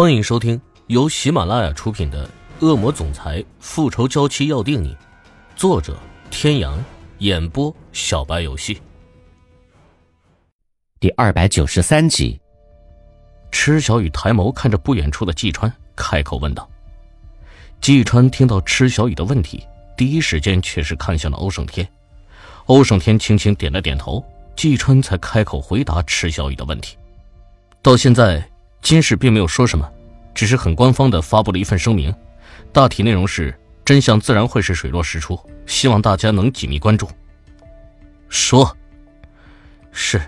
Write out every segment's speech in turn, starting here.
欢迎收听由喜马拉雅出品的《恶魔总裁复仇娇妻要定你》，作者：天阳，演播：小白游戏。第二百九十三集，池小雨抬眸看着不远处的季川，开口问道：“季川，听到池小雨的问题，第一时间却是看向了欧胜天。欧胜天轻轻点了点头，季川才开口回答池小雨的问题。到现在。”金氏并没有说什么，只是很官方的发布了一份声明，大体内容是真相自然会是水落石出，希望大家能紧密关注。说，是，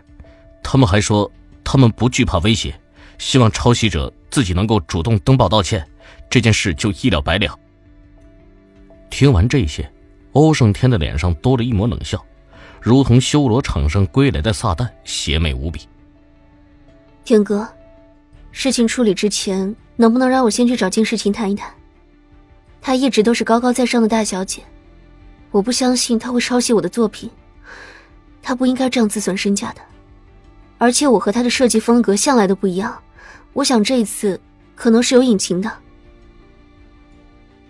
他们还说他们不惧怕威胁，希望抄袭者自己能够主动登报道歉，这件事就一了百了。听完这些，欧胜天的脸上多了一抹冷笑，如同修罗场上归来的撒旦，邪魅无比。天哥。事情处理之前，能不能让我先去找金世琴谈一谈？她一直都是高高在上的大小姐，我不相信她会抄袭我的作品，她不应该这样自损身价的。而且我和她的设计风格向来都不一样，我想这一次可能是有隐情的。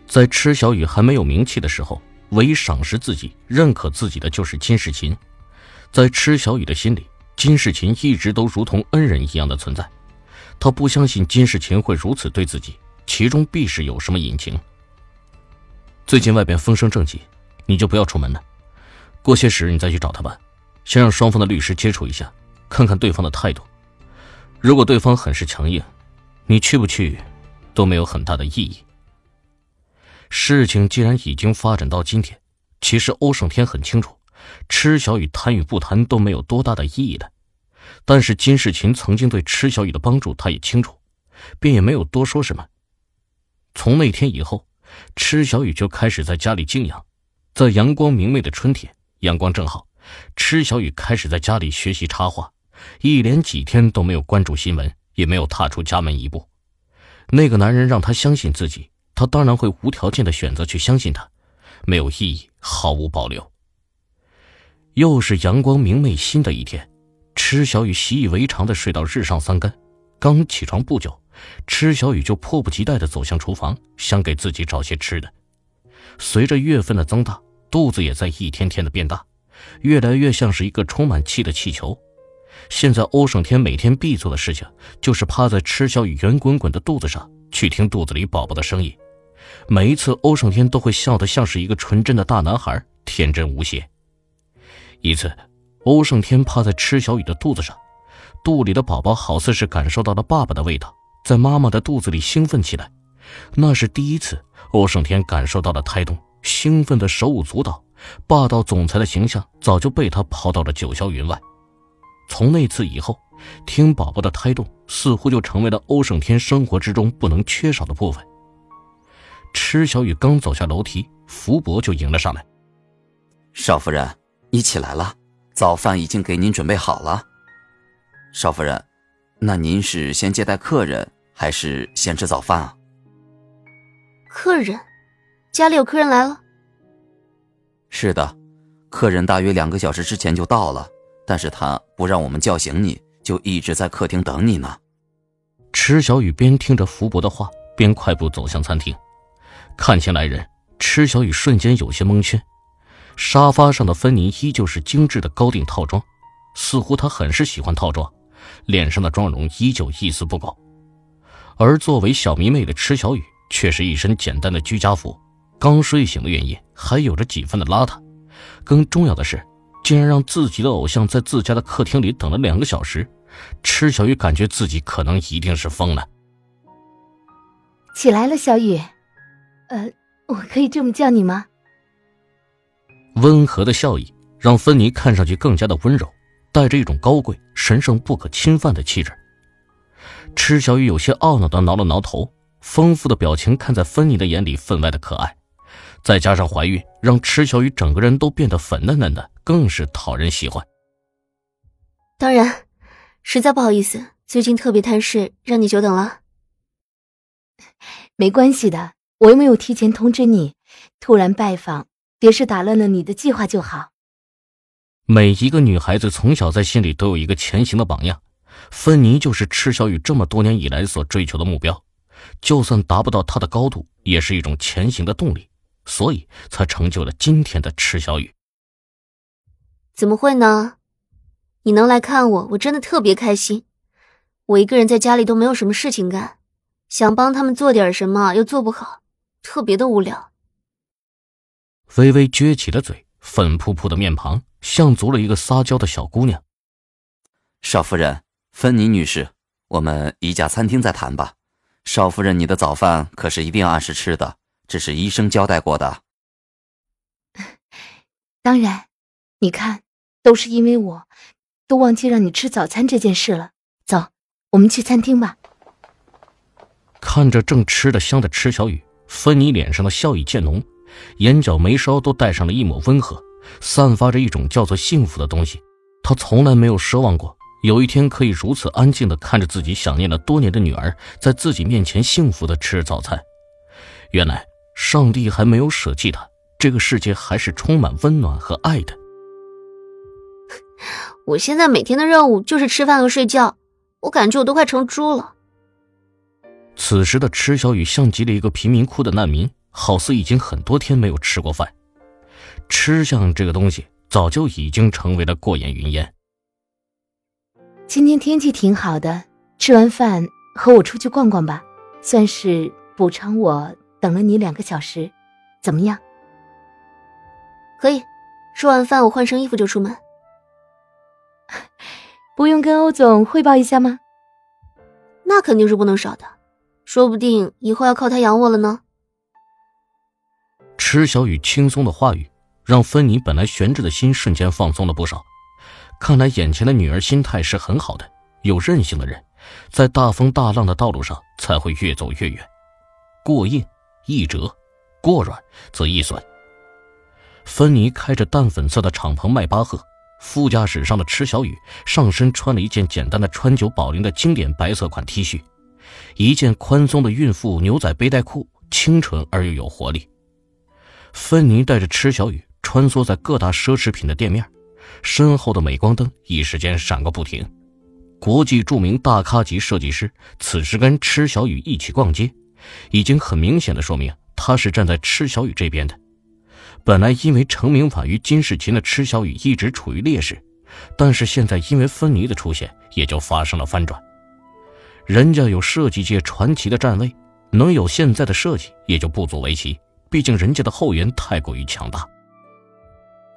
在池小雨还没有名气的时候，唯一赏识自己、认可自己的就是金世琴。在池小雨的心里，金世琴一直都如同恩人一样的存在。他不相信金世琴会如此对自己，其中必是有什么隐情。最近外边风声正紧，你就不要出门了。过些时你再去找他吧，先让双方的律师接触一下，看看对方的态度。如果对方很是强硬，你去不去都没有很大的意义。事情既然已经发展到今天，其实欧胜天很清楚，吃小雨谈与不谈都没有多大的意义的。但是金世琴曾经对池小雨的帮助，他也清楚，便也没有多说什么。从那天以后，池小雨就开始在家里静养。在阳光明媚的春天，阳光正好，池小雨开始在家里学习插画，一连几天都没有关注新闻，也没有踏出家门一步。那个男人让他相信自己，他当然会无条件的选择去相信他，没有异议，毫无保留。又是阳光明媚新的一天。池小雨习以为常的睡到日上三竿，刚起床不久，池小雨就迫不及待的走向厨房，想给自己找些吃的。随着月份的增大，肚子也在一天天的变大，越来越像是一个充满气的气球。现在欧胜天每天必做的事情，就是趴在池小雨圆滚滚的肚子上，去听肚子里宝宝的声音。每一次，欧胜天都会笑得像是一个纯真的大男孩，天真无邪。一次。欧胜天趴在池小雨的肚子上，肚里的宝宝好似是感受到了爸爸的味道，在妈妈的肚子里兴奋起来。那是第一次，欧胜天感受到了胎动，兴奋的手舞足蹈，霸道总裁的形象早就被他抛到了九霄云外。从那次以后，听宝宝的胎动似乎就成为了欧胜天生活之中不能缺少的部分。池小雨刚走下楼梯，福伯就迎了上来：“少夫人，你起来了。”早饭已经给您准备好了，少夫人，那您是先接待客人，还是先吃早饭啊？客人，家里有客人来了。是的，客人大约两个小时之前就到了，但是他不让我们叫醒你，就一直在客厅等你呢。池小雨边听着福伯的话，边快步走向餐厅，看清来人，池小雨瞬间有些蒙圈。沙发上的芬妮依旧是精致的高定套装，似乎她很是喜欢套装，脸上的妆容依旧一丝不苟。而作为小迷妹的池小雨却是一身简单的居家服，刚睡醒的原因还有着几分的邋遢。更重要的是，竟然让自己的偶像在自家的客厅里等了两个小时，池小雨感觉自己可能一定是疯了。起来了，小雨，呃，我可以这么叫你吗？温和的笑意让芬妮看上去更加的温柔，带着一种高贵、神圣不可侵犯的气质。池小雨有些懊恼的挠了挠头，丰富的表情看在芬妮的眼里分外的可爱，再加上怀孕，让池小雨整个人都变得粉嫩嫩的，更是讨人喜欢。当然，实在不好意思，最近特别贪睡，让你久等了。没关系的，我又没有提前通知你，突然拜访。别是打乱了你的计划就好。每一个女孩子从小在心里都有一个前行的榜样，芬妮就是赤小雨这么多年以来所追求的目标，就算达不到她的高度，也是一种前行的动力，所以才成就了今天的赤小雨。怎么会呢？你能来看我，我真的特别开心。我一个人在家里都没有什么事情干，想帮他们做点什么又做不好，特别的无聊。微微撅起了嘴，粉扑扑的面庞像足了一个撒娇的小姑娘。少夫人，芬妮女士，我们一家餐厅再谈吧。少夫人，你的早饭可是一定要按时吃的，这是医生交代过的。当然，你看，都是因为我，都忘记让你吃早餐这件事了。走，我们去餐厅吧。看着正吃得香的池小雨，芬妮脸上的笑意渐浓，眼角眉梢都带上了一抹温和，散发着一种叫做幸福的东西。他从来没有奢望过。有一天可以如此安静的看着自己想念了多年的女儿在自己面前幸福的吃早餐，原来上帝还没有舍弃他，这个世界还是充满温暖和爱的。我现在每天的任务就是吃饭和睡觉，我感觉我都快成猪了。此时的池小雨像极了一个贫民窟的难民，好似已经很多天没有吃过饭，吃相这个东西早就已经成为了过眼云烟。今天天气挺好的，吃完饭和我出去逛逛吧，算是补偿我等了你两个小时，怎么样？可以，吃完饭我换身衣服就出门。不用跟欧总汇报一下吗？那肯定是不能少的，说不定以后要靠他养我了呢。池小雨轻松的话语，让芬妮本来悬着的心瞬间放松了不少。看来眼前的女儿心态是很好的，有韧性的人，在大风大浪的道路上才会越走越远。过硬易折，过软则易损。芬妮开着淡粉色的敞篷迈巴赫，副驾驶上的池小雨上身穿了一件简单的川久保玲的经典白色款 T 恤，一件宽松的孕妇牛仔背带裤，清纯而又有活力。芬妮带着池小雨穿梭在各大奢侈品的店面。身后的镁光灯一时间闪个不停，国际著名大咖级设计师此时跟池小雨一起逛街，已经很明显的说明他是站在池小雨这边的。本来因为成名晚于金世琴的池小雨一直处于劣势，但是现在因为芬妮的出现，也就发生了翻转。人家有设计界传奇的站位，能有现在的设计也就不足为奇，毕竟人家的后援太过于强大。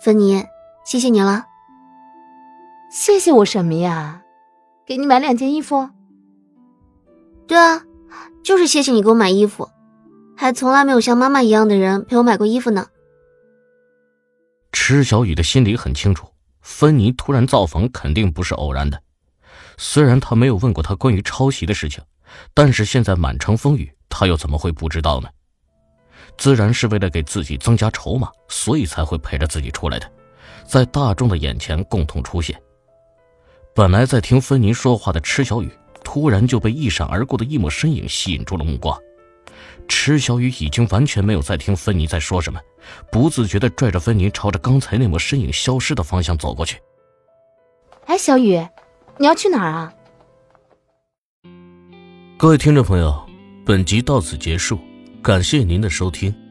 芬妮，谢谢你了。谢谢我什么呀？给你买两件衣服。对啊，就是谢谢你给我买衣服，还从来没有像妈妈一样的人陪我买过衣服呢。池小雨的心里很清楚，芬妮突然造访肯定不是偶然的。虽然他没有问过他关于抄袭的事情，但是现在满城风雨，他又怎么会不知道呢？自然是为了给自己增加筹码，所以才会陪着自己出来的，在大众的眼前共同出现。本来在听芬妮说话的池小雨，突然就被一闪而过的一抹身影吸引住了目光。池小雨已经完全没有在听芬妮在说什么，不自觉地拽着芬妮朝着刚才那抹身影消失的方向走过去。哎，小雨，你要去哪儿啊？各位听众朋友，本集到此结束，感谢您的收听。